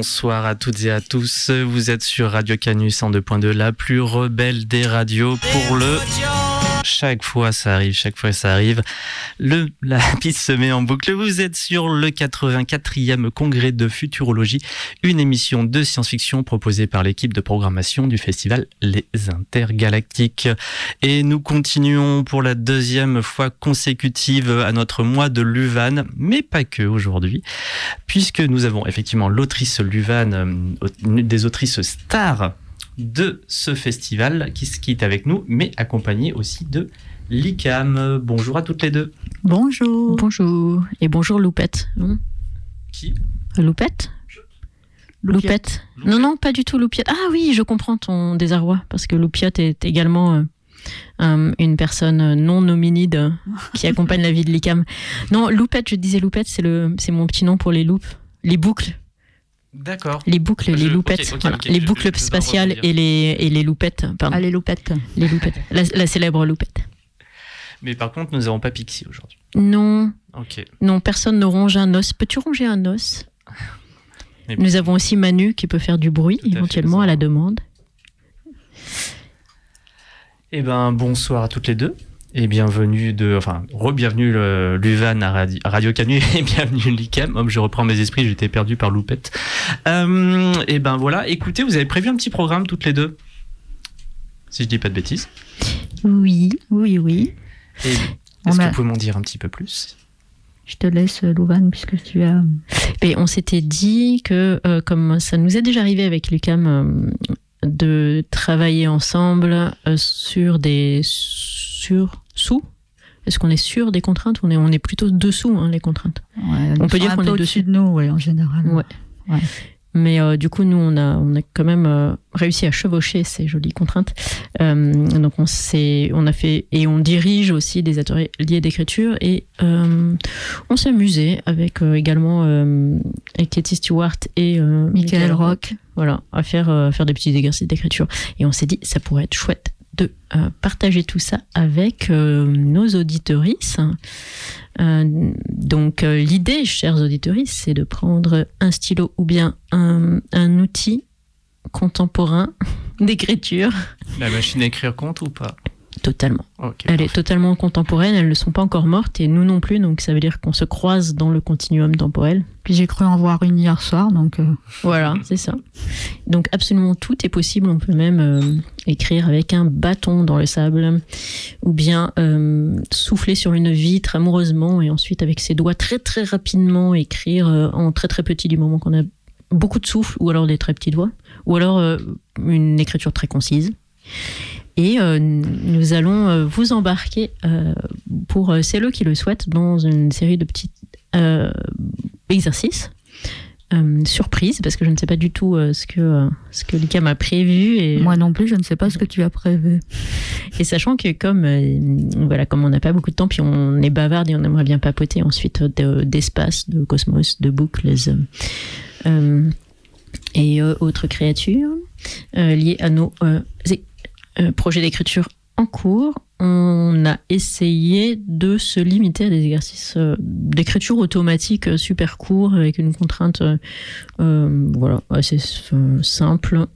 bonsoir à toutes et à tous. Vous êtes sur Radio Canus en 2.2, la plus rebelle des radios pour le chaque fois ça arrive, chaque fois ça arrive. La piste se met en boucle. Vous êtes sur le 84e congrès de futurologie, une émission de science-fiction proposée par l'équipe de programmation du festival Les Intergalactiques. Et nous continuons pour la deuxième fois consécutive à notre mois de Luvan, mais pas que aujourd'hui, puisque nous avons effectivement l'autrice Luvan, euh, des autrices stars de ce festival qui, qui est avec nous, mais accompagné aussi de l'ICAM. Bonjour à toutes les deux. Bonjour. Bonjour. Et bonjour Loupette. Qui? Loupette? Loupette. Non, non, pas du tout Loupiette. Ah oui, je comprends ton désarroi, parce que Loupiette est également euh, euh, une personne non hominide qui accompagne la vie de l'ICAM. Non, Loupette, je disais Loupette, c'est le, c'est mon petit nom pour les loupes, les boucles. D'accord. Les boucles, Je- les loupettes, ok, voilà. ok, les je- boucles je spatiales et les, et les loupettes, pardon. Allez, loupette. Les loupettes, la, la célèbre loupette. Mais par contre, nous n'avons pas Pixie aujourd'hui. Non, Ok. non, personne ne ronge un os. Peux-tu ronger un os? Mais- Nous avons aussi Manu qui peut faire du bruit, Tout à fait, éventuellement nous à la demande. Eh ben, bonsoir à toutes les deux. Et bienvenue de, enfin, re-bienvenue le- Luvan à Radio, Canu et bienvenue l'ICAM. Hop, je reprends mes esprits, j'étais perdu par Loupette. Euh, et ben voilà, écoutez, vous avez prévu un petit programme toutes les deux? Si je dis pas de bêtises. Oui, oui, oui. Est-ce que a- vous pouvez m'en dire un petit peu plus? Je te laisse, Louvan, puisque tu as. Et on s'était dit que, euh, comme ça nous est déjà arrivé avec Lucam, euh, de travailler ensemble euh, sur des sur sous. Est-ce qu'on est sûr des contraintes on est, on est plutôt dessous hein, les contraintes Ouais, On peut dire qu'on est au-dessus dessus. de nous, ouais, en général. Ouais. Ouais. Mais euh, du coup, nous, on a, on a quand même euh, réussi à chevaucher ces jolies contraintes. Euh, donc, on, s'est- on a fait et on dirige aussi des ateliers d'écriture et on s'est amusé avec également Katie Stewart et Michael Rock. Voilà, à faire, euh, faire des petits exercices d'écriture. Et on s'est dit, ça pourrait être chouette de euh, partager tout ça avec euh, nos auditorices. Euh, donc, l'idée, chers auditorices, c'est de prendre un stylo ou bien un, un outil contemporain d'écriture La machine à écrire compte ou pas? Totalement. Elle est totalement contemporaine, elles ne sont pas encore mortes et nous non plus, donc ça veut dire qu'on se croise dans le continuum temporel. Puis j'ai cru en voir une hier soir, donc. euh, Voilà, c'est ça. Donc absolument tout est possible. On peut même euh, écrire avec un bâton dans le sable, ou bien euh, souffler sur une vitre amoureusement et ensuite avec ses doigts très très rapidement écrire euh, en très très petit du moment qu'on a beaucoup de souffle, ou alors des très petits doigts, ou alors euh, une écriture très concise. Et euh, nous allons euh, vous embarquer euh, pour celles qui le souhaitent dans une série de petits exercices euh, surprise parce que je ne sais pas du tout euh, ce que euh, ce que Lucas m'a prévu et, Moi non plus, je ne sais pas ce que tu as prévu. et sachant que comme voilà comme on n'a pas beaucoup de temps puis on est bavarde et on aimerait bien papoter ensuite de- d'espace de cosmos de boucles et autres créatures liées à nos euh, projets d'écriture en cours. On a essayé de se limiter à des exercices euh, d'écriture automatique euh, super courts avec une contrainte voilà assez simple.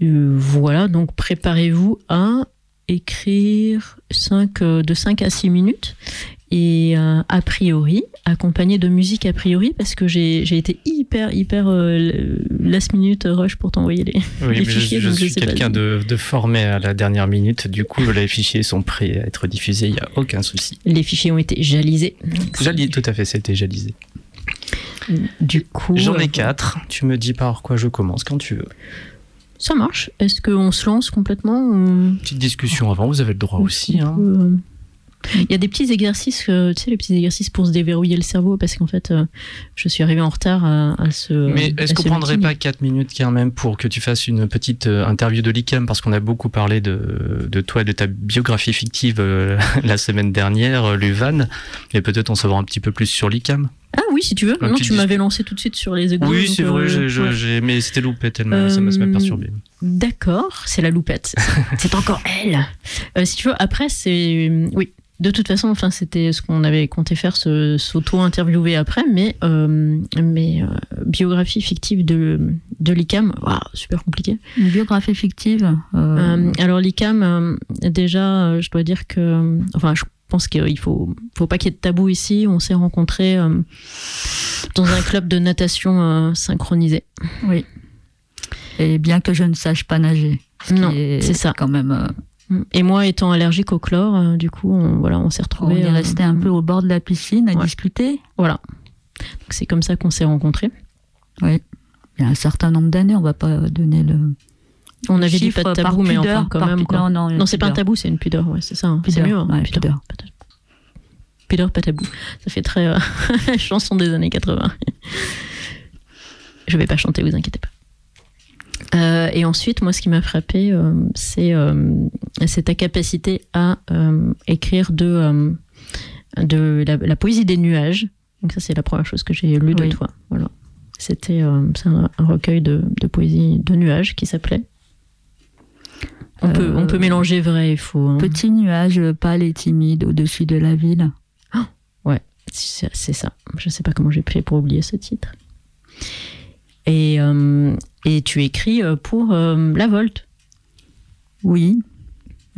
Voilà donc préparez-vous à écrire 5, euh, de 5 à 6 minutes et euh, a priori accompagné de musique a priori parce que j'ai été hyper hyper euh, last minute rush pour t'envoyer les, Oui, les je, fichiers, je donc je suis quelqu'un de, de formé à la dernière minute. Du coup, les fichiers sont prêts à être diffusés. Il n'y a aucun souci. les fichiers ont été jalisés Jali, tout à fait, c'était jalisé. du coup J'en euh, ai quatre. Tu me dis par quoi je commence quand tu veux. Ça marche. Est-ce qu'on se lance complètement ou- Petite discussion avant, vous avez le droit aussi. hein. Euh, Il y a des petits exercices, euh, tu sais, les petits exercices pour se déverrouiller le cerveau, parce qu'en fait, euh, je suis arrivée en retard à, à ce. Mais est-ce qu'on prendrait pas 4 minutes quand même pour que tu fasses une petite euh, interview de l'ICAM? Parce qu'on a beaucoup parlé de, de toi et de ta biographie fictive euh, la semaine dernière, Luvan, et peut-être on saura un petit peu plus sur l'ICAM. Ah oui, si tu veux. Non, tu m'avais lancé tout de suite sur les égos. Oui, c'est vrai, euh, j'ai- je- ouais. j'ai- mais c'était loupé tellement ça m'a ça m'a Euh, perturbé. D'accord, c'est la loupette. c'est encore elle. Euh, si tu veux, après, c'est. Oui. De toute façon, enfin, c'était ce qu'on avait compté faire, se- s'auto-interviewer après, mais, euh, mais euh, biographie fictive de, de l'ICAM, waouh, super compliqué. Une biographie fictive. euh, Euh, alors l'ICAM, euh, déjà, euh, je dois dire que, enfin, je pense qu'il faut, faut pas qu'il y ait de tabou ici. On s'est rencontrés euh, dans un club de natation euh, synchronisé. oui. Et bien que je ne sache pas nager. ce Non, est c'est ça. Quand même. euh, Et moi, étant allergique au chlore, euh, du coup, on, voilà, on s'est on retrouvés. est euh, resté un peu au bord de la piscine à Ouais. discuter. Voilà. C'est comme ça qu'on s'est rencontrés. Oui. Il y a un certain nombre d'années, on va pas donner le. On avait dit pas de tabou, mais pudeur, enfin quand même. quoi. Non, non, Non, c'est pas un tabou, c'est une pudeur, ouais, c'est ça. hein. C'est mieux, hein, ouais, pudeur. pudeur. Pudeur, pas tabou. Ça fait très euh, chanson des années 80. Je vais pas chanter, vous inquiétez pas. Euh, et ensuite, moi, ce qui m'a frappé, euh, c'est euh, ta capacité à euh, écrire de, de la, la poésie des nuages. Donc ça, c'est la première chose que j'ai lue de Oui. toi. Voilà. C'était un, un recueil de, de poésie de nuages qui s'appelait. On, peut, Euh, on peut mélanger vrai et faux. hein. Petit nuage pâle et timide au-dessus de la ville. C'est c'est ça. Je sais pas comment j'ai fait pour oublier ce titre. Et, euh, et tu écris euh, pour euh, La Volte. Oui,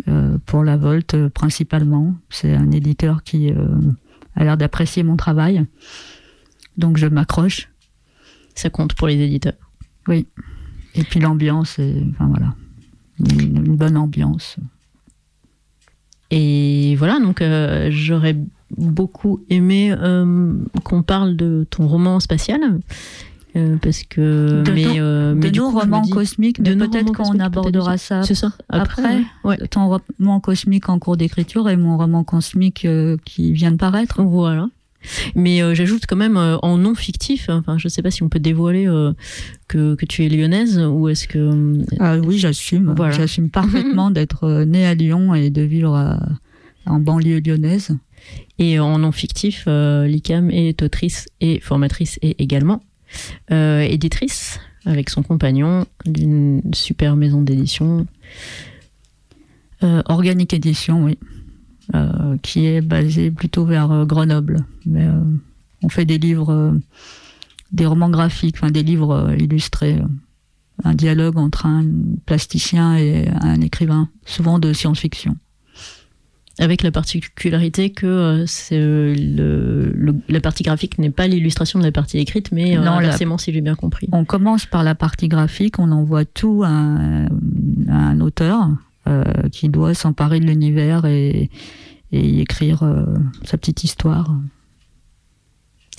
euh, pour la Volte euh, principalement. C'est un éditeur qui euh, a l'air d'apprécier mon travail. Donc je m'accroche. Ça compte pour les éditeurs. Et puis l'ambiance, enfin voilà, une, bonne ambiance. Et voilà, donc euh, j'aurais beaucoup aimé euh, qu'on parle de ton roman spatial. euh, parce que. De mais, nos- mais de nos coup, romans dis- cosmiques, mais peut-être qu'on abordera ça ça. après. ouais. Ton roman cosmique en cours d'écriture et mon roman cosmique qui vient de paraître. Voilà. Mais euh, j'ajoute quand même euh, en non fictif, enfin je sais pas si on peut dévoiler euh, que, que tu es lyonnaise ou est-ce que... Ah oui, j'assume. Voilà. J'assume parfaitement d'être née à Lyon et de vivre à- en banlieue lyonnaise. Et en non fictif, l'ICAM est autrice et formatrice et également éditrice avec son compagnon d'une super maison d'édition. Organique Édition, oui. Euh, qui est basée plutôt vers euh, Grenoble. Mais euh, on fait des livres, des romans graphiques, enfin des livres illustrés. un dialogue entre un plasticien et un écrivain, souvent de science-fiction. Avec la particularité que c'est, le, le- la partie graphique n'est pas l'illustration de la partie écrite, mais Non, la- si j'ai bien compris. On commence par la partie graphique, on envoie tout à un, à un auteur qui doit s'emparer de l'univers et, et y écrire euh, sa petite histoire.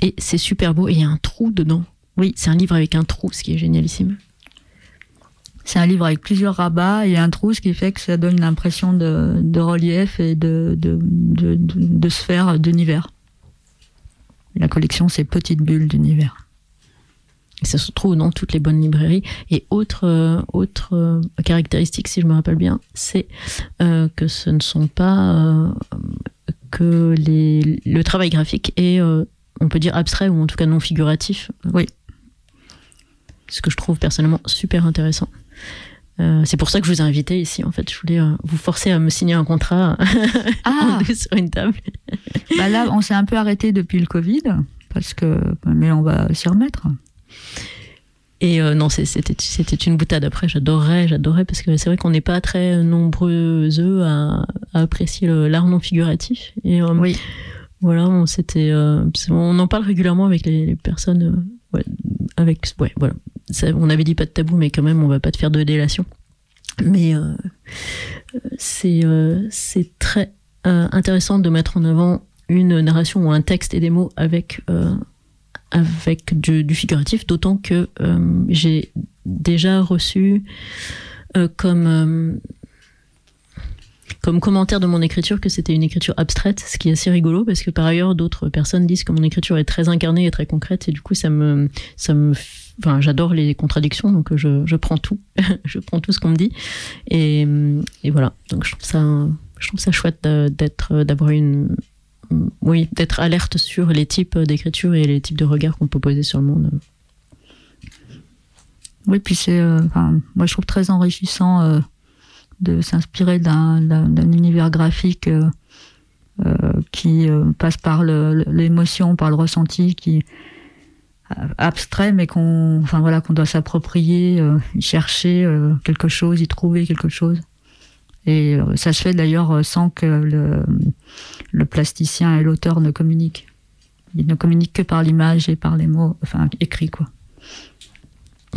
Et c'est super beau, et il y a un trou dedans. Oui, c'est un livre avec un trou, ce qui est génialissime. C'est un livre avec plusieurs rabats et un trou, ce qui fait que ça donne l'impression de, de relief et de, de, de, de, de sphère d'univers. La collection, c'est Petites bulles d'univers. Et ça se trouve dans toutes les bonnes librairies. Et autre, euh, autre euh, caractéristique, si je me rappelle bien, c'est euh, que ce ne sont pas que les, le travail graphique est, on peut dire, abstrait ou en tout cas non figuratif. Oui. Ce que je trouve personnellement super intéressant. Euh, c'est pour ça que je vous ai invité ici. En fait, je voulais euh, vous forcer à me signer un contrat Ah, en deux sur une table. bah là, on s'est un peu arrêté depuis le Covid, parce que, mais on va s'y remettre. Et euh, non, c'était c'était une boutade. Après, j'adorais, j'adorais parce que c'est vrai qu'on n'est pas très nombreux à, à apprécier l'art non figuratif. Et euh, Oui. voilà, on s'était, euh, on en parle régulièrement avec les, les personnes. euh, ouais, avec, ouais, voilà. Ça, on avait dit pas de tabou, mais quand même, on va pas te faire de délation. Mais euh, c'est euh, c'est très euh, intéressant de mettre en avant une narration ou un texte et des mots avec euh, avec du, figuratif, d'autant que euh, j'ai déjà reçu euh, comme, euh, comme commentaire de mon écriture que c'était une écriture abstraite, ce qui est assez rigolo parce que par ailleurs d'autres personnes disent que mon écriture est très incarnée et très concrète et du coup ça me, ça me, enfin j'adore les contradictions donc je, je prends tout, je prends tout ce qu'on me dit. Et, et voilà. Donc je trouve ça, je trouve ça chouette d'être, d'avoir une oui, d'être alerte sur les types d'écriture et les types de regards qu'on peut poser sur le monde. Oui, puis c'est, moi je trouve très enrichissant de s'inspirer d'un, univers graphique qui passe par l'émotion, par le ressenti, qui abstrait, mais qu'on, enfin voilà, qu'on doit s'approprier, chercher quelque chose, y trouver quelque chose. Et euh, ça se fait d'ailleurs euh, sans que le, plasticien et l'auteur ne communiquent. Ils ne communiquent que par l'image et par les mots, enfin écrits quoi.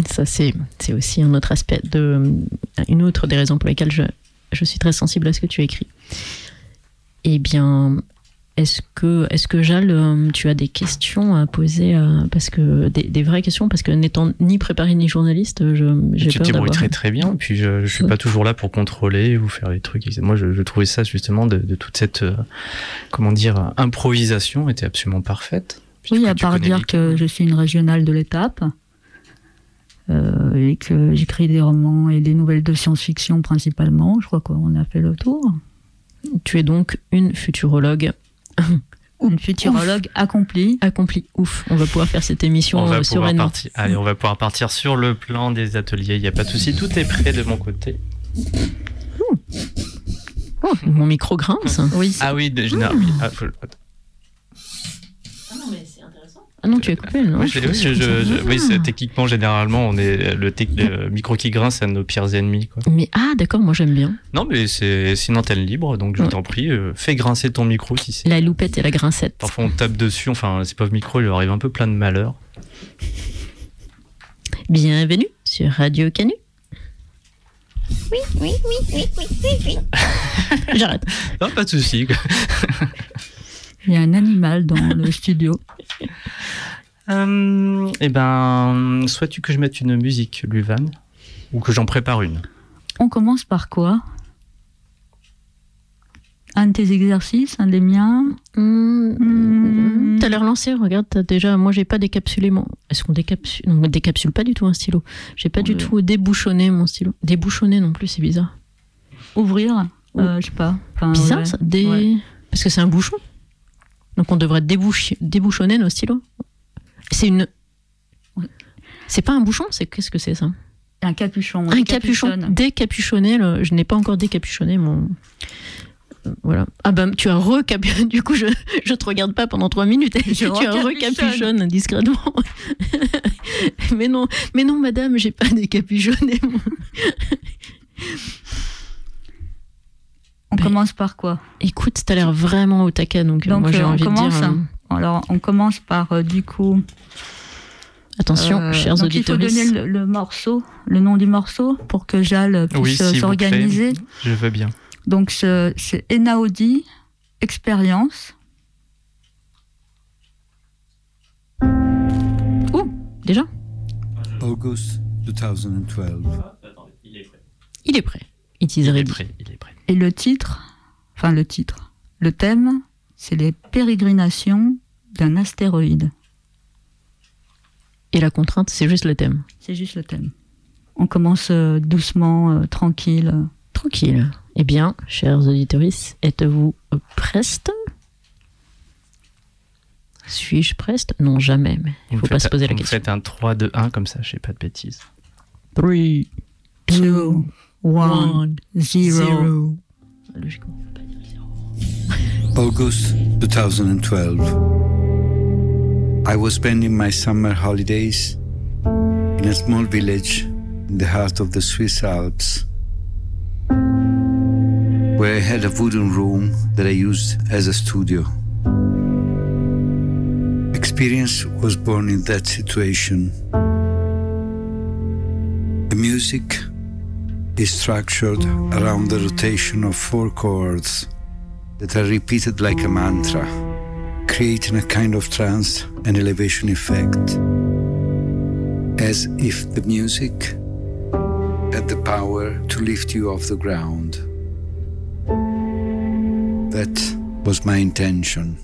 Ça c'est aussi un autre aspect de une autre des raisons pour lesquelles je je suis très sensible à ce que tu écris. Eh bien, est-ce que, est-ce que Jal, euh, tu as des questions à poser parce que des, vraies questions parce que n'étant ni préparé ni journaliste, je j'ai Tu te débrouilles très très bien. Et puis je, je suis pas toujours là pour contrôler ou faire les trucs. Moi, je, trouvais ça justement de, toute cette euh, comment dire improvisation était absolument parfaite. Oui, à part dire que je suis une régionale de l'étape. Euh, et que j'écris des romans et des nouvelles de science-fiction principalement. Je crois qu'on a fait le tour. Tu es donc une futurologue une futurologue accomplie. Accomplie. Ouf, on va pouvoir faire cette émission on sur Allez, on va pouvoir partir sur le plan des ateliers. Il n'y a pas de souci, tout est prêt de mon côté. Oh, mon micro grince. Oui. Ah oui, de général. Ah, ah non, tu es coupé, non Oui, je, techniquement, généralement, on est le, micro qui grince, c'est nos pires ennemis. Quoi. Mais ah, d'accord, moi j'aime bien. Non, mais c'est une antenne libre, donc je t'en prie, euh, fais grincer ton micro si c'est. La loupette et la grincette. Parfois, on tape dessus, enfin, ces pauvres micros, il leur arrive un peu plein de malheur. Bienvenue sur Radio Canu. Oui, oui, oui, oui, oui, oui, oui. J'arrête. Non, pas de souci. Il y a un animal dans le studio. Euh, eh ben, souhaites-tu que je mette une musique, Luvan Ou que j'en prépare une? On commence par quoi? Un de tes exercices, un des miens? Mmh. T'as l'air lancé, regarde, as déjà, moi j'ai pas décapsulé mon. Est-ce qu'on décapsule Non, on décapsule pas du tout un stylo. J'ai pas du tout débouchonné mon stylo. Débouchonné non plus, c'est bizarre. Ouvrir euh, Je sais pas. bizarre ça Parce que c'est un bouchon. Donc on devrait débouchonner nos stylos. C'est une. C'est pas un bouchon, c'est qu'est-ce que c'est ça? Un capuchon. Un capuchon. Décapuchonné. Je n'ai pas encore décapuchonné mon. Voilà. Ah ben tu as recapuchonné. Du coup je je te regarde pas pendant trois minutes. Tu as recapuchonné discrètement. mais non mais non madame j'ai pas décapuchonné. Mon... On ben, commence par quoi Écoute, t'as l'air vraiment au taquet, donc, euh, moi j'ai euh, envie de dire. Euh, alors, on commence par du coup. Attention, chers auditeurs. Il faut donner le, morceau, le nom du morceau, pour que Jal puisse s'organiser. Je veux bien. Donc, c'est Enaudi, Expérience. Ouh, déjà? August 2012. Il est prêt. Il est prêt. Il est prêt. Et le titre, enfin le titre, le thème, c'est les pérégrinations d'un astéroïde. Et la contrainte, c'est juste le thème. C'est juste le thème. On commence euh, doucement, euh, tranquille. Tranquille. Eh bien, chers auditeurs, êtes-vous prestes? Suis-je preste? Non, jamais. Mais il ne faut pas se poser la question. Faites un 3, 2, 1 comme ça, je sais pas de bêtises. 3, 2, one, zero. August 2012. I was spending my summer holidays in a small village in the heart of the Swiss Alps, where I had a wooden room that I used as a studio. Experience was born in that situation. The music is structured around the rotation of four chords that are repeated like a mantra, creating a kind of trance and elevation effect, as if the music had the power to lift you off the ground. That was my intention.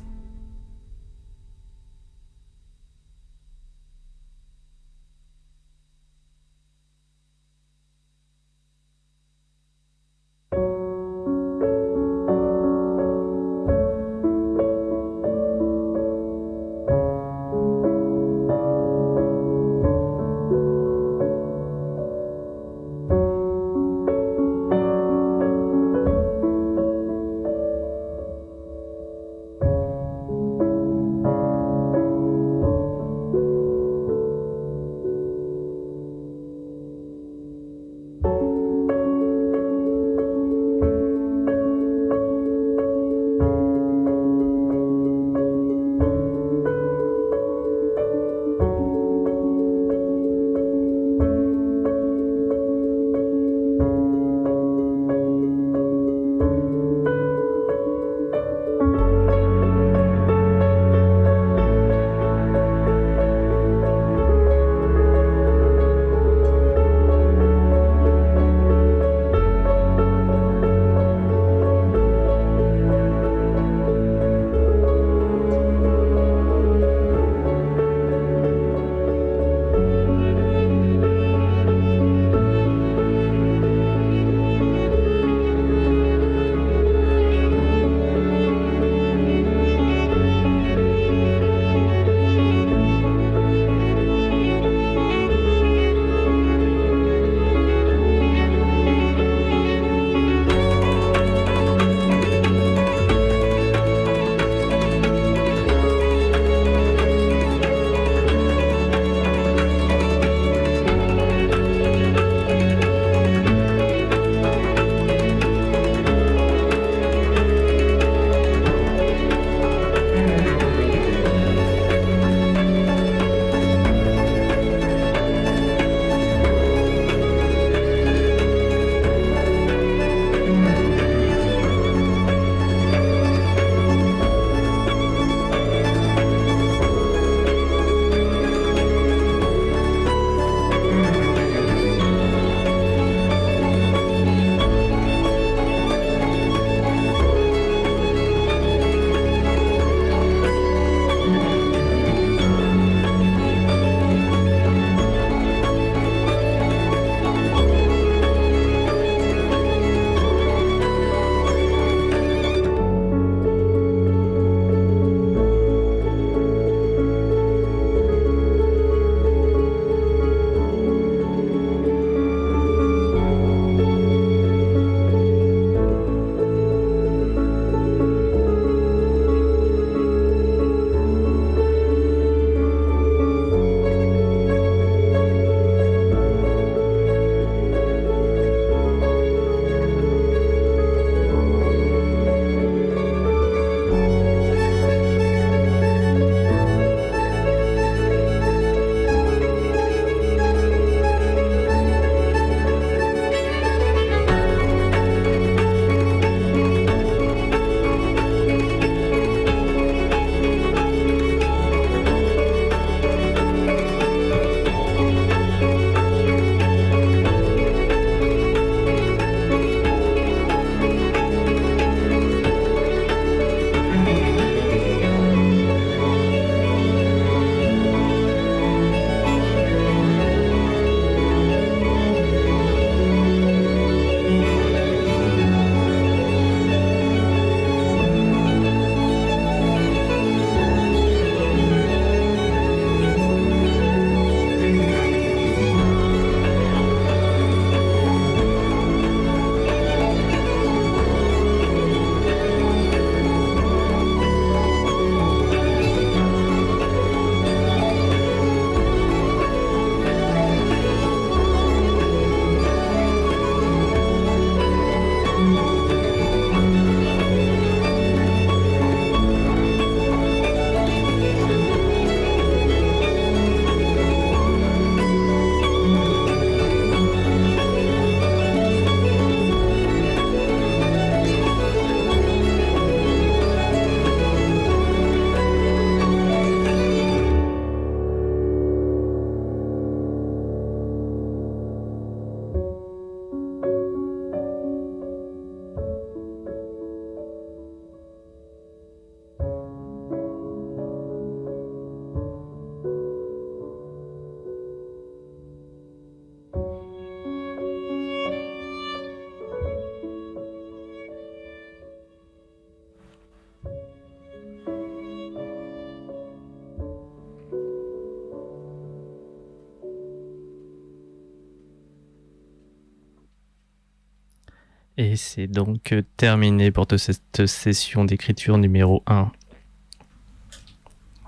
Et c'est donc terminé pour cette session d'écriture numéro 1.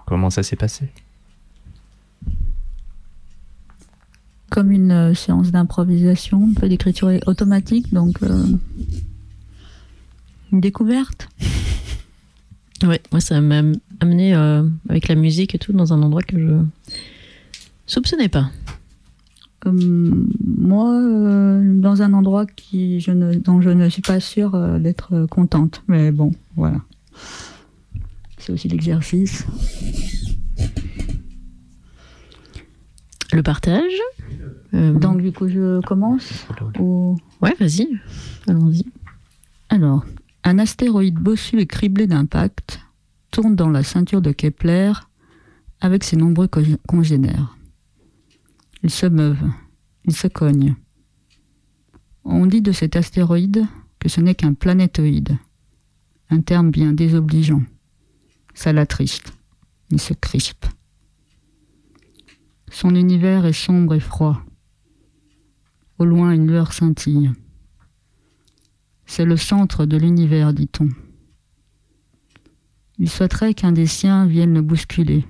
Comment ça s'est passé? Comme une euh, séance d'improvisation, un peu d'écriture automatique, donc euh, une découverte. Ouais, moi ça m'a amené euh, avec la musique et tout dans un endroit que je soupçonnais pas. Moi, dans un endroit qui, je ne, dont je ne suis pas sûre d'être contente. Mais bon, voilà c'est aussi l'exercice. Le partage. Euh, Donc du coup je commence Ouais, vas-y, allons-y. Alors, un astéroïde bossu et criblé d'impacts tourne dans la ceinture de Kepler avec ses nombreux congénères. Ils se meuvent, ils se cognent. On dit de cet astéroïde que ce n'est qu'un planétoïde, un terme bien désobligeant. Ça l'attriste. Il se crispe. Son univers est sombre et froid. Au loin, une lueur scintille. C'est le centre de l'univers, dit-on. Il souhaiterait qu'un des siens vienne le bousculer.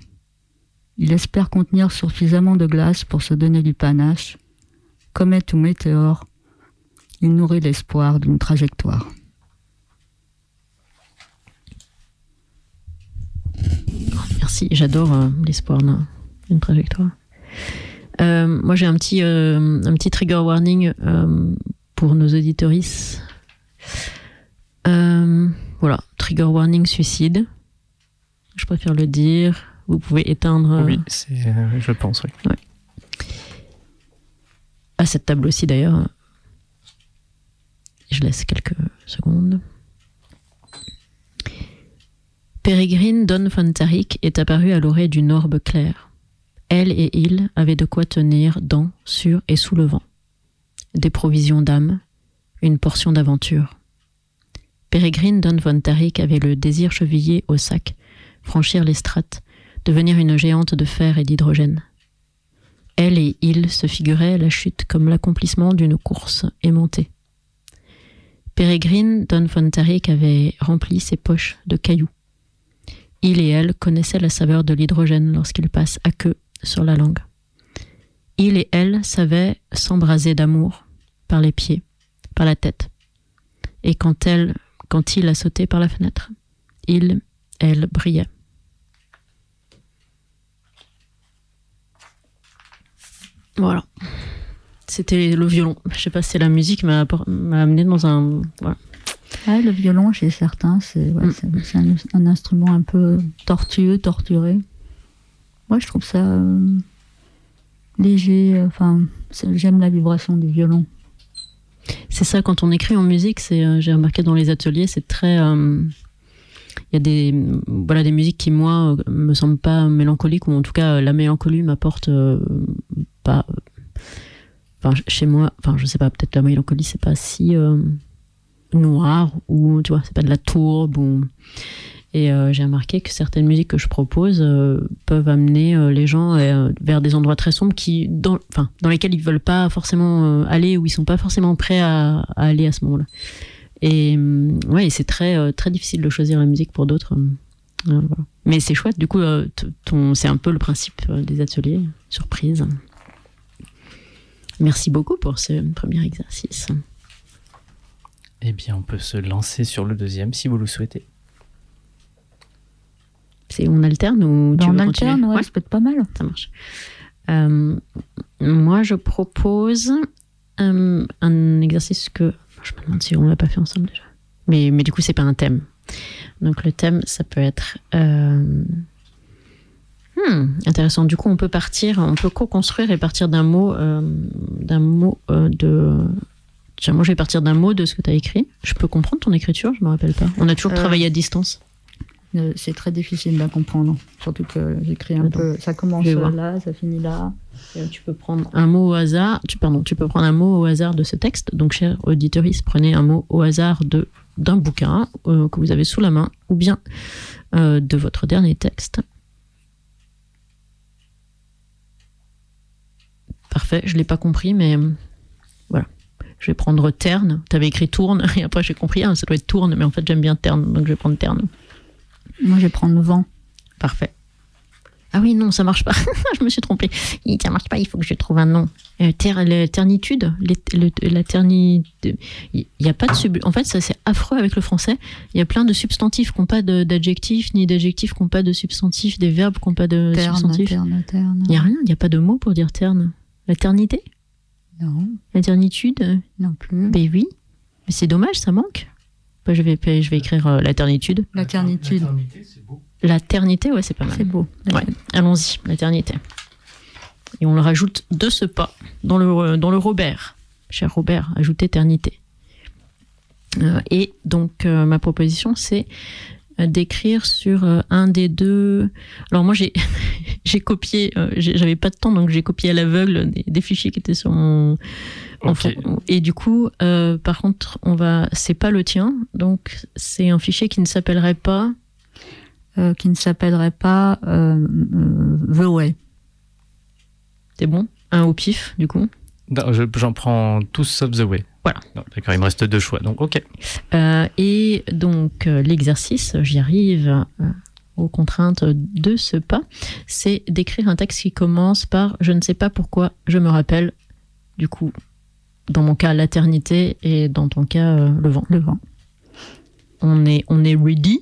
Il espère contenir suffisamment de glace pour se donner du panache. Comète ou météore, il nourrit l'espoir d'une trajectoire. Merci, j'adore euh, l'espoir d'une trajectoire. Euh, moi, j'ai un petit, euh, un petit trigger warning pour nos auditorices. voilà, trigger warning suicide. Je préfère le dire. Vous pouvez éteindre. Oui, je pense, oui. À cette table aussi, d'ailleurs. Je laisse quelques secondes. Pérégrine Don Fontaric est apparue à l'orée d'une orbe claire. Elle et il avaient de quoi tenir dans, sur et sous le vent. Des provisions d'âme, une portion d'aventure. Pérégrine Don Fontaric avait le désir chevillé au sac, franchir les strates, devenir une géante de fer et d'hydrogène. Elle et il se figuraient la chute comme l'accomplissement d'une course aimantée. Pérégrine Don Fontaric avait rempli ses poches de cailloux. Il et elle connaissaient la saveur de l'hydrogène lorsqu'il passe à queue sur la langue. Il et elle savaient s'embraser d'amour par les pieds, par la tête. Et quand elle, quand il a sauté par la fenêtre, il, elle brillait. Voilà. C'était le violon. Je sais pas si la musique m'a amené dans un. Voilà le violon, chez certains, c'est mm. un, instrument un peu tortueux, torturé. Moi, je trouve ça euh, léger. Euh, enfin, j'aime la vibration du violon. C'est ça, quand on écrit en musique, c'est, euh, j'ai remarqué dans les ateliers, c'est très. Il y a des, voilà, des musiques qui, moi, me semblent pas mélancoliques, ou en tout cas, la mélancolie m'apporte pas. Enfin, chez moi, enfin, je sais pas, peut-être la mélancolie, c'est pas si noir ou tu vois c'est pas de la tourbe et euh, j'ai remarqué que certaines musiques que je propose euh, peuvent amener euh, les gens vers des endroits très sombres qui dans enfin dans lesquels ils veulent pas forcément aller ou ils sont pas forcément prêts à, aller à ce moment-là et ouais c'est très très difficile de choisir la musique pour d'autres mais c'est chouette du coup ton c'est un peu le principe des ateliers surprise merci beaucoup pour ce premier exercice eh bien, on peut se lancer sur le deuxième si vous le souhaitez. C'est on alterne ou tu ben, On alterne, ouais, ça peut être pas mal. Ça marche. Euh, moi, je propose euh, un exercice que je me demande si on l'a pas fait ensemble déjà. Mais, mais du coup, c'est pas un thème. Donc le thème, ça peut être euh, hmm, intéressant. Du coup, on peut partir, on peut co-construire et partir d'un mot, d'un mot de moi, je vais partir d'un mot de ce que tu as écrit. Je peux comprendre ton écriture, je me rappelle pas. On a toujours euh, travaillé à distance. Euh, c'est très difficile à comprendre, surtout que j'écris un peu. Ça commence là, ça finit là. tu peux prendre un mot au hasard. Tu, pardon, tu peux prendre un mot au hasard de ce texte. Donc, cher auditeuriste, prenez un mot au hasard de d'un bouquin euh, que vous avez sous la main, ou bien de votre dernier texte. Parfait, je l'ai pas compris, mais Je vais prendre terne. Tu avais écrit tourne, et après j'ai compris, ah, ça doit être tourne, mais en fait j'aime bien terne, donc je vais prendre terne. Moi, je vais prendre vent. Parfait. Ah oui, non, ça marche pas. je me suis trompée. Il- Ça marche pas, il faut que je trouve un nom. Euh, ter- la ternitude, les- le- la ternitude. Il n'y a pas de sub. En fait, ça c'est affreux avec le français. Il y a plein de substantifs qui n'ont pas d'adjectifs, ni d'adjectifs qui n'ont pas de substantifs, des verbes qui n'ont pas de Terne, substantifs. terne, terne. Il n'y a rien, il n'y a pas de mot pour dire terne. La ternité Non, La ternitude euh, non plus. Ben oui. Mais c'est dommage, ça manque. Bah, je, vais, je vais écrire euh, la ternitude. La ternitude. La ternité, ouais, c'est pas mal. C'est beau. Ouais, allons-y, l'éternité. Et on le rajoute de ce pas dans le, dans le Robert. Cher Robert, ajoutez éternité. Euh, et donc, euh, ma proposition, c'est euh, d'écrire sur euh, un des deux. Alors, moi, j'ai j'ai copié, euh, j'avais pas de temps, donc j'ai copié à l'aveugle des, des fichiers qui étaient sur mon. Et du coup, euh, par contre, on va. C'est pas le tien, donc c'est un fichier qui ne s'appellerait pas. Euh, qui ne s'appellerait pas euh, euh, The Way. C'est bon? Un au pif, du coup? Non, je- J'en prends tous sauf The Way. Voilà. Non, D'accord, il me reste deux choix. Donc, ok. Euh, et donc euh, l'exercice, j'y arrive euh, aux contraintes de ce pas, c'est d'écrire un texte qui commence par je ne sais pas pourquoi je me rappelle, du coup, dans mon cas l'éternité et dans ton cas euh, le vent. Le vent. On est, on est ready?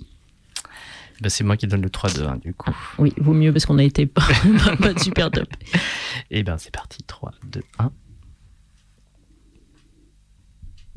Ben, c'est moi qui donne le 3-2-1 du coup. Oui, vaut mieux parce qu'on a été pas, pas- pas super top. Et ben c'est parti. 3, 2, 1.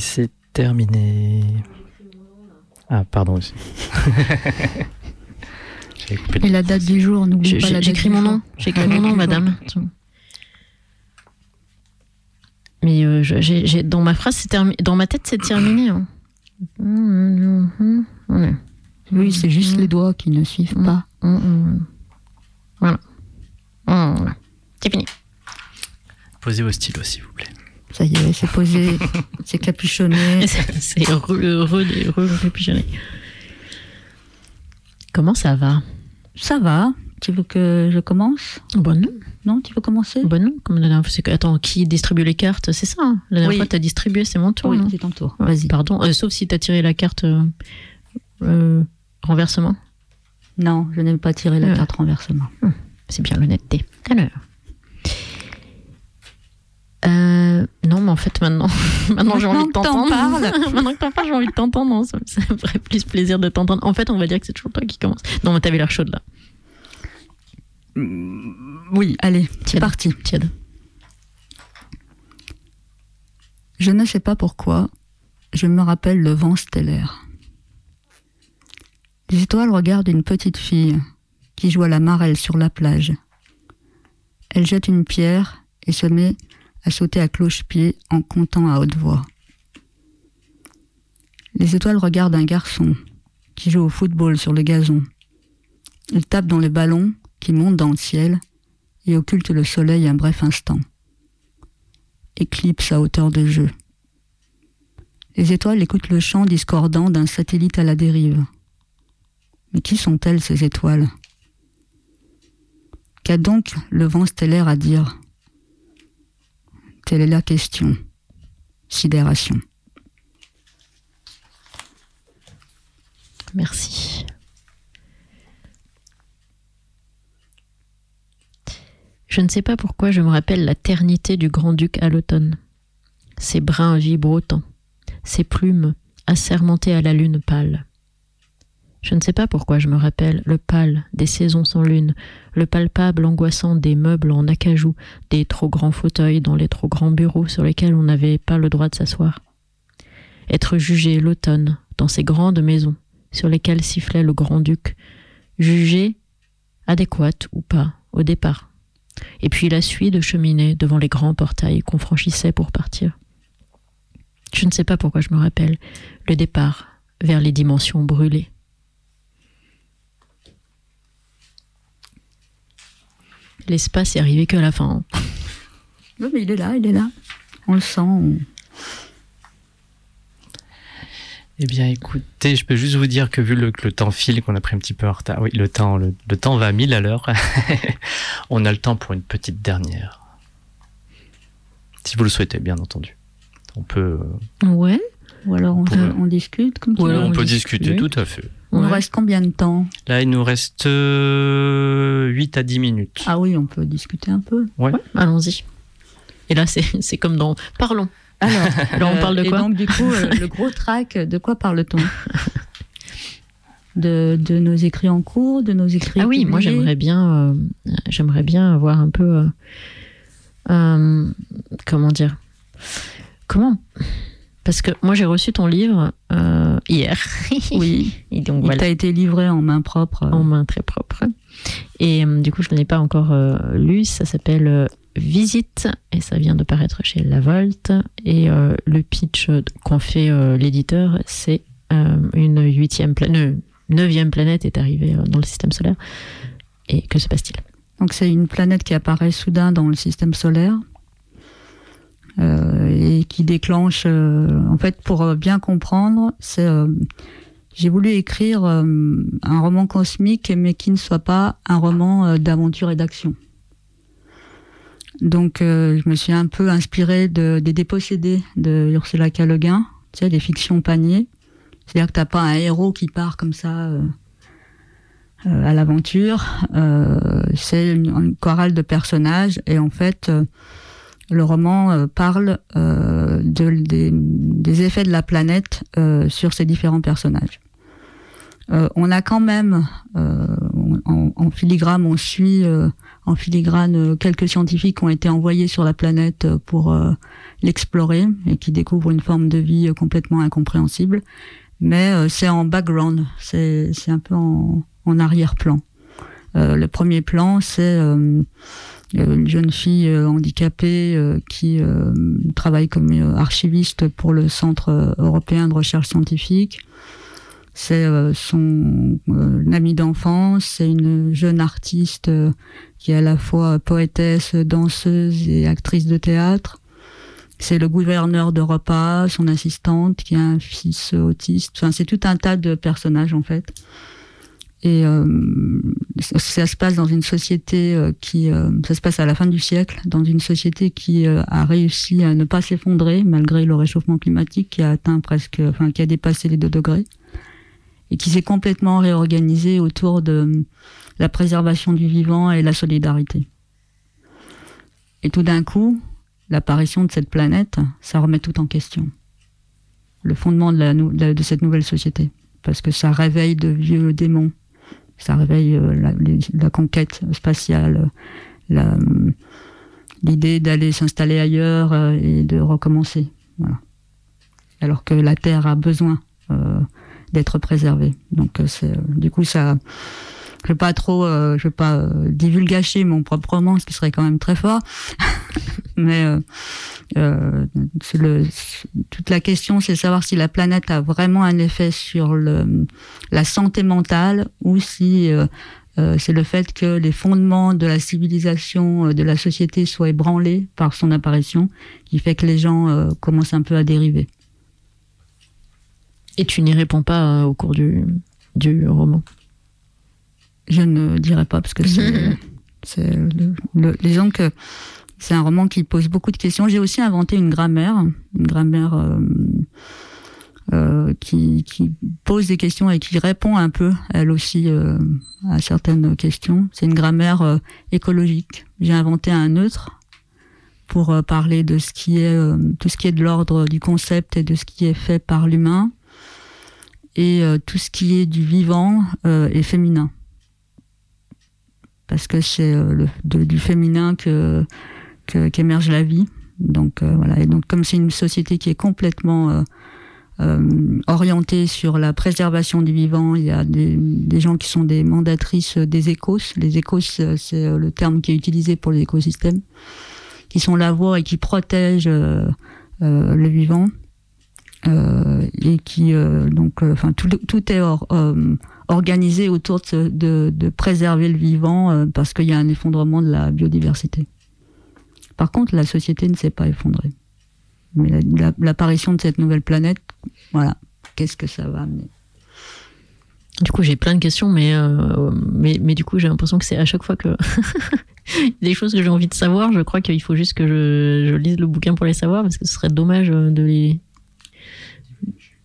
c'est terminé. Ah, pardon aussi. Et la date du jour, n'oublie pas la date J'écris mon nom, j'écris mon nom, madame. Mais euh, j'ai, dans ma phrase, c'est dans ma tête, c'est terminé. Hein. Oui, c'est juste les doigts qui ne suivent pas. Voilà. C'est fini. Posez vos stylos, s'il vous plaît. Ça y est, c'est posé, c'est capuchonné. C'est capuchonné. Comment ça va? Ça va. Tu veux que je commence? Bon non. Non, tu veux commencer? Bon non. Comme la dernière fois, c'est que attends, qui distribue les cartes? C'est ça. Hein la dernière fois, tu as distribué, c'est mon tour. Oui, c'est ton tour. Vas-y. Pardon. Euh, sauf si tu as tiré la carte euh, euh, renversement. Non, je n'aime pas tirer la carte renversement. Hum, c'est bien l'honnêteté. Alors. Euh, non, mais en fait, maintenant, maintenant j'ai envie de t'entendre. maintenant que t'en parles, j'ai envie de t'entendre. Ça, ça, me ferait plus plaisir de t'entendre. En fait, on va dire que c'est toujours toi qui commence. Non, mais t'avais l'air chaude là. Oui, allez, c'est parti. Tiède. Je ne sais pas pourquoi, je me rappelle le vent stellaire. Les étoiles regardent une petite fille qui joue à la marelle sur la plage. Elle jette une pierre et se met à sauter à cloche-pied en comptant à haute voix. Les étoiles regardent un garçon qui joue au football sur le gazon. Il tape dans le ballon qui monte dans le ciel et occulte le soleil un bref instant. Éclipse à hauteur de jeu. Les étoiles écoutent le chant discordant d'un satellite à la dérive. Mais qui sont-elles ces étoiles? Qu'a donc le vent stellaire à dire? Telle est la question? Sidération. Merci. Je ne sais pas pourquoi je me rappelle la ternité du grand-duc à l'automne. Ses brins vibrent autant, ses plumes assermentées à la lune pâle. Je ne sais pas pourquoi je me rappelle le pâle des saisons sans lune, le palpable angoissant des meubles en acajou, des trop grands fauteuils dans les trop grands bureaux sur lesquels on n'avait pas le droit de s'asseoir. Être jugé l'automne dans ces grandes maisons sur lesquelles sifflait le grand-duc, jugé adéquate ou pas au départ. Et puis la suite de cheminée devant les grands portails qu'on franchissait pour partir. Je ne sais pas pourquoi je me rappelle le départ vers les dimensions brûlées. L'espace est arrivé que à la fin. Oui, mais il est là, il est là. On le sent. Eh bien, écoutez, je peux juste vous dire que vu le, que le temps file, qu'on a pris un petit peu en retard, oui, le temps, le, temps va à mille à l'heure. on a le temps pour une petite dernière. Si vous le souhaitez, bien entendu. On peut. Ouais. Ou alors on, discute comme alors on, peut discuter, tout à fait. Il nous reste combien de temps? Là, il nous reste 8 euh, à 10 minutes. Ah oui, on peut discuter un peu. Ouais. Allons-y. Et là, c'est comme dans Parlons. Alors, on parle de quoi et donc, du coup, euh, le gros track, de quoi parle-t-on? De, de, nos écrits en cours, de nos écrits. Ah oui, moi j'aimerais bien, euh, j'aimerais bien avoir un peu, comment dire, comment? Parce que moi, j'ai reçu ton livre euh, hier. oui. Et donc, Il t'a été livré en main propre. En main très propre. Et euh, du coup, je ne l'ai pas encore euh, lu. Ça s'appelle Visite et ça vient de paraître chez La Volte. Et le pitch qu'en fait l'éditeur, c'est une huitième planète, neuvième planète est arrivée dans le système solaire. Et que se passe-t-il? Donc, c'est une planète qui apparaît soudain dans le système solaire et qui déclenche. Euh, en fait, pour bien comprendre, c'est euh, j'ai voulu écrire un roman cosmique, mais qui ne soit pas un roman d'aventure et d'action. Donc, je me suis un peu inspirée de, des dépossédés de Ursula K. Le Guin, tu sais, des fictions paniers. C'est-à-dire que t'as pas un héros qui part comme ça à l'aventure. c'est une, chorale de personnages et en fait, le roman euh, parle euh, de, des, effets de la planète euh, sur ces différents personnages. on a quand même, on en, filigrane, on suit en filigrane quelques scientifiques qui ont été envoyés sur la planète pour l'explorer et qui découvrent une forme de vie complètement incompréhensible. Mais c'est en background, c'est un peu en, en arrière-plan. le premier plan, c'est une jeune fille euh, handicapée euh, qui euh, travaille comme archiviste pour le Centre européen de recherche scientifique. C'est son ami d'enfance, c'est une jeune artiste qui est à la fois poétesse, danseuse et actrice de théâtre. C'est le gouverneur de repas, son assistante, qui a un fils autiste. Enfin, c'est tout un tas de personnages en fait. Et euh, ça se passe dans une société euh, qui, euh, ça se passe à la fin du siècle, dans une société qui a réussi à ne pas s'effondrer malgré le réchauffement climatique qui a atteint presque, enfin qui a dépassé les 2 degrés, et qui s'est complètement réorganisée autour de la préservation du vivant et la solidarité. Et tout d'un coup, l'apparition de cette planète, ça remet tout en question. Le fondement de, la, de cette nouvelle société. Parce que ça réveille de vieux démons ça réveille euh, la, conquête spatiale, l'idée d'aller s'installer ailleurs euh, et de recommencer. Alors que la Terre a besoin euh, d'être préservée. Donc du coup ça. Je vais pas trop, je vais pas divulgacher mon propre roman, ce qui serait quand même très fort. Mais euh, le, toute la question, c'est savoir si la planète a vraiment un effet sur le, la santé mentale ou si euh, euh, c'est le fait que les fondements de la civilisation, euh, de la société soient ébranlés par son apparition, qui fait que les gens euh, commencent un peu à dériver. Et tu n'y réponds pas au cours du, du roman? Je ne dirais pas, parce que c'est... les gens que c'est un roman qui pose beaucoup de questions. J'ai aussi inventé une grammaire, une grammaire euh, euh, qui, qui, pose des questions et qui répond un peu, elle aussi, euh, à certaines questions. C'est une grammaire euh, écologique. J'ai inventé un neutre pour euh, parler de ce qui est tout ce qui est de l'ordre du concept et de ce qui est fait par l'humain et tout ce qui est du vivant est féminin parce que c'est du féminin que qu'émerge la vie. Donc euh, voilà. Et donc comme c'est une société qui est complètement euh, euh, orientée sur la préservation du vivant, il y a des, gens qui sont des mandatrices des écos. Les écos, c'est le terme qui est utilisé pour les écosystèmes, qui sont la voix et qui protègent le vivant. et qui donc enfin tout, est organisé autour de, préserver le vivant parce qu'il y a un effondrement de la biodiversité. Par contre, la société ne s'est pas effondrée. Mais l'apparition de cette nouvelle planète, voilà, qu'est-ce que ça va amener? Du coup, j'ai plein de questions, mais, euh, mais, mais, du coup, j'ai l'impression que c'est à chaque fois que des choses que j'ai envie de savoir, je crois qu'il faut juste que je, lise le bouquin pour les savoir, parce que ce serait dommage de les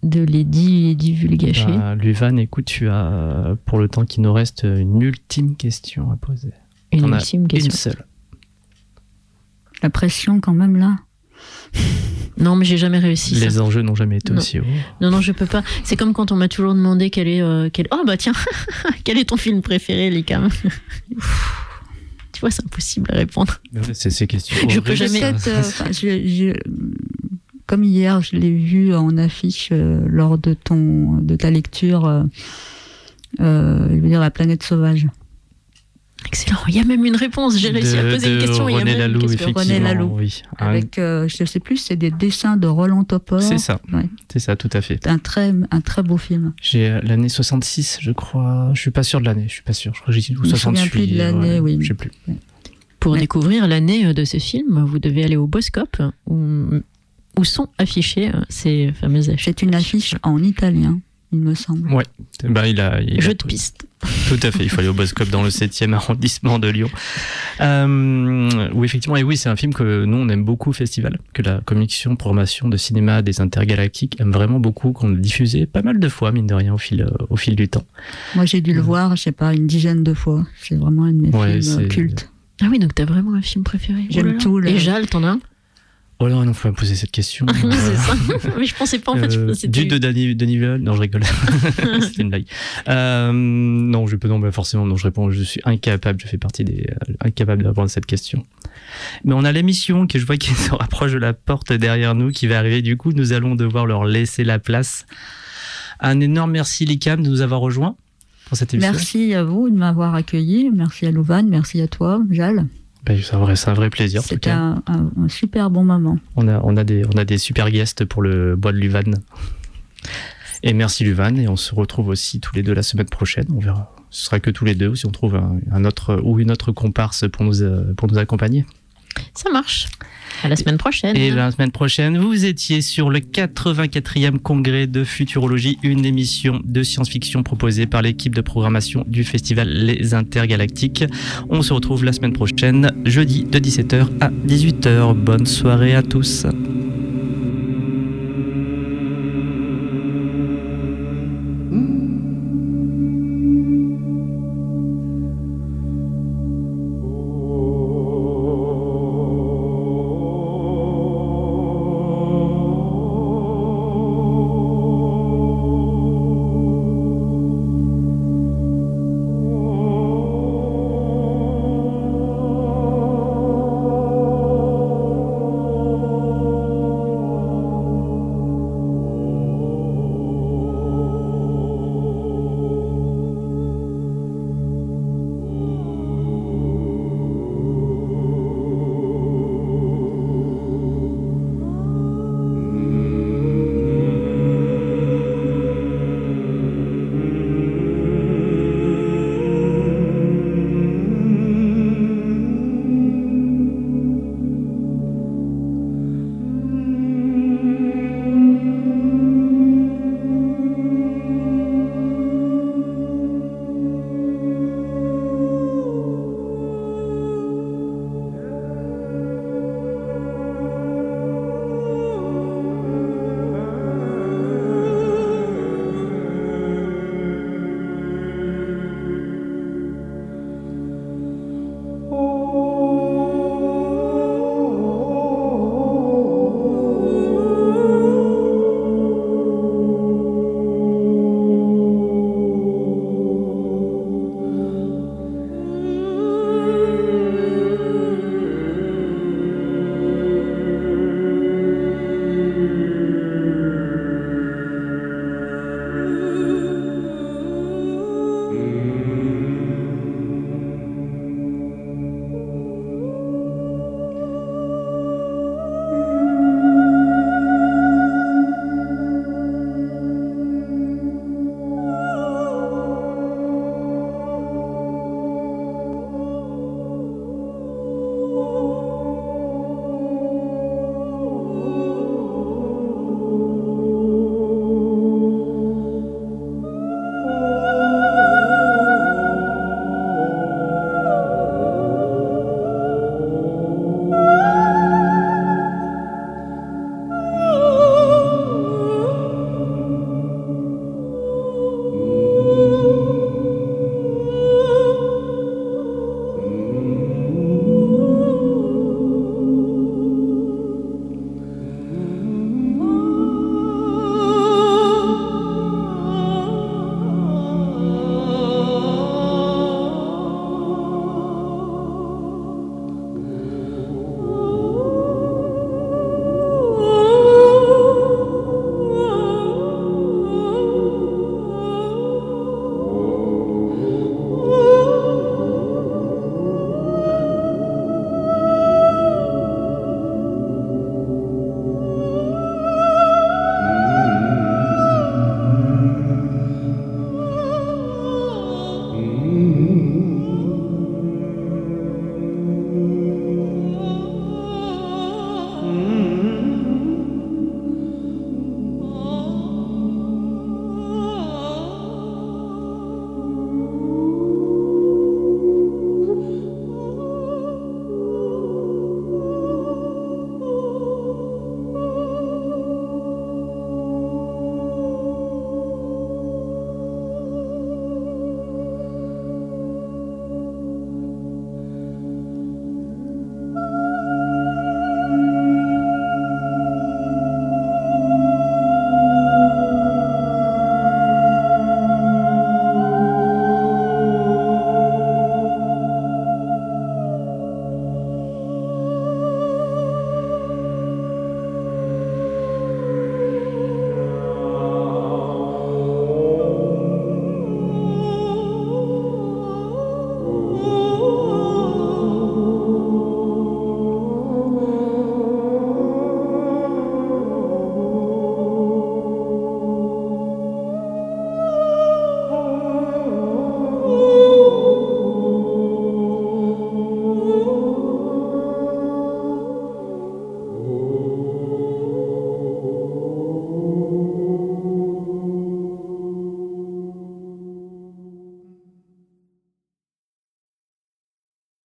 de les divulgacher. Bah, Luvan, écoute, tu as pour le temps qui nous reste une ultime question à poser. Une ultime question. Une seule la pression quand même là. Non, mais j'ai jamais réussi. Les enjeux n'ont jamais été aussi hauts. Non, non, je peux pas. C'est comme quand on m'a toujours demandé quel est. Euh, quel... Oh, bah tiens, quel est ton film préféré, Likam Tu vois, c'est impossible à répondre. C'est ces questions. Je peux jamais. Euh, comme hier, je l'ai vu en affiche euh, lors de, ton, de ta lecture. je veux dire, La planète sauvage. Excellent. Il y a même une réponse. J'ai réussi à poser une question. René il y a Laloux, effectivement. René Laloux. Oui. Avec, euh, je ne sais plus, c'est des dessins de Roland Topor. C'est ça. Ouais. C'est ça, tout à fait. Un très, un très beau film. J'ai euh, l'année 66, je crois. Je suis pas sûr de l'année. Je suis pas sûr. Je crois que j'ai dit 68. Je plus de l'année, oui. Je sais plus. Pour découvrir l'année euh, de ce film, vous devez aller au Boscope où, où sont affichées ces fameuses affiches. C'est une affiche en italien il me semble. Ouais, bah, il a. Il Jeu a... de piste. Tout à fait, il faut aller au Boscope dans le 7e arrondissement de Lyon. Euh, oui, effectivement, et oui, c'est un film que nous, on aime beaucoup au festival, que la commission programmation de cinéma des intergalactiques aime vraiment beaucoup, qu'on a diffusé pas mal de fois, mine de rien, au fil, euh, au fil du temps. Moi, j'ai dû le voir, je sais pas, une dizaine de fois. C'est vraiment un de mes films cultes. Ah oui, donc t'as vraiment un film préféré J'aime oh tout. Le... Et Jal, t'en as un? Oh non, non, faut pas me poser cette question. c'est ça. Mais je pensais pas en fait. Euh, c'était- du de Denis, Denis Villeneuve Non, je rigole. C'était une blague. Euh, non, je peux non, bah forcément, non, je réponds. Je suis incapable. Je fais partie des euh, incapables de répondre à cette question. Mais on a l'émission que je vois qui se rapproche de la porte derrière nous, qui va arriver. Du coup, nous allons devoir leur laisser la place. Un énorme merci, Licam, de nous avoir rejoints pour cette émission. Merci à vous de m'avoir accueilli. Merci à Louvain, merci à toi, Jal. Bah, c'est un vrai, c'est un vrai plaisir. en tout C'était cas. un, un- un super bon moment. On a, on, a des, on a des super guests pour le bois de Luvan. Et merci Luvan. Et on se retrouve aussi tous les deux la semaine prochaine. On verra. Ce sera que tous les deux ou si on trouve un, un autre ou une autre comparse pour nous, euh, pour nous accompagner. Ça marche. À la semaine prochaine. Et la semaine prochaine, vous étiez sur le 84e congrès de futurologie, une émission de science-fiction proposée par l'équipe de programmation du festival Les Intergalactiques. On se retrouve la semaine prochaine, jeudi de 17h à 18h. Bonne soirée à tous.